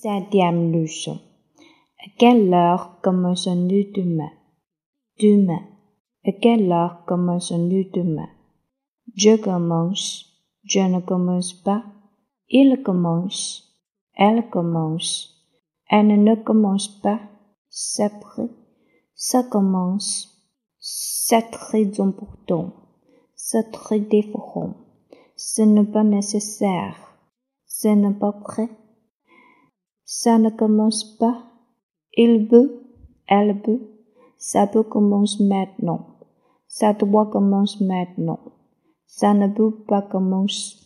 Septième leçon. À quelle heure commence-nous demain? Demain. À quelle heure commence-nous demain? Je commence. Je ne commence pas. Il commence. Elle commence. Elle ne commence pas. C'est prêt. Ça commence. C'est très important. C'est très différent. Ce n'est pas nécessaire. Ce n'est pas prêt. Ça ne commence pas. Il veut. Elle veut. Ça peut commencer maintenant. Ça doit commencer maintenant. Ça ne peut pas commencer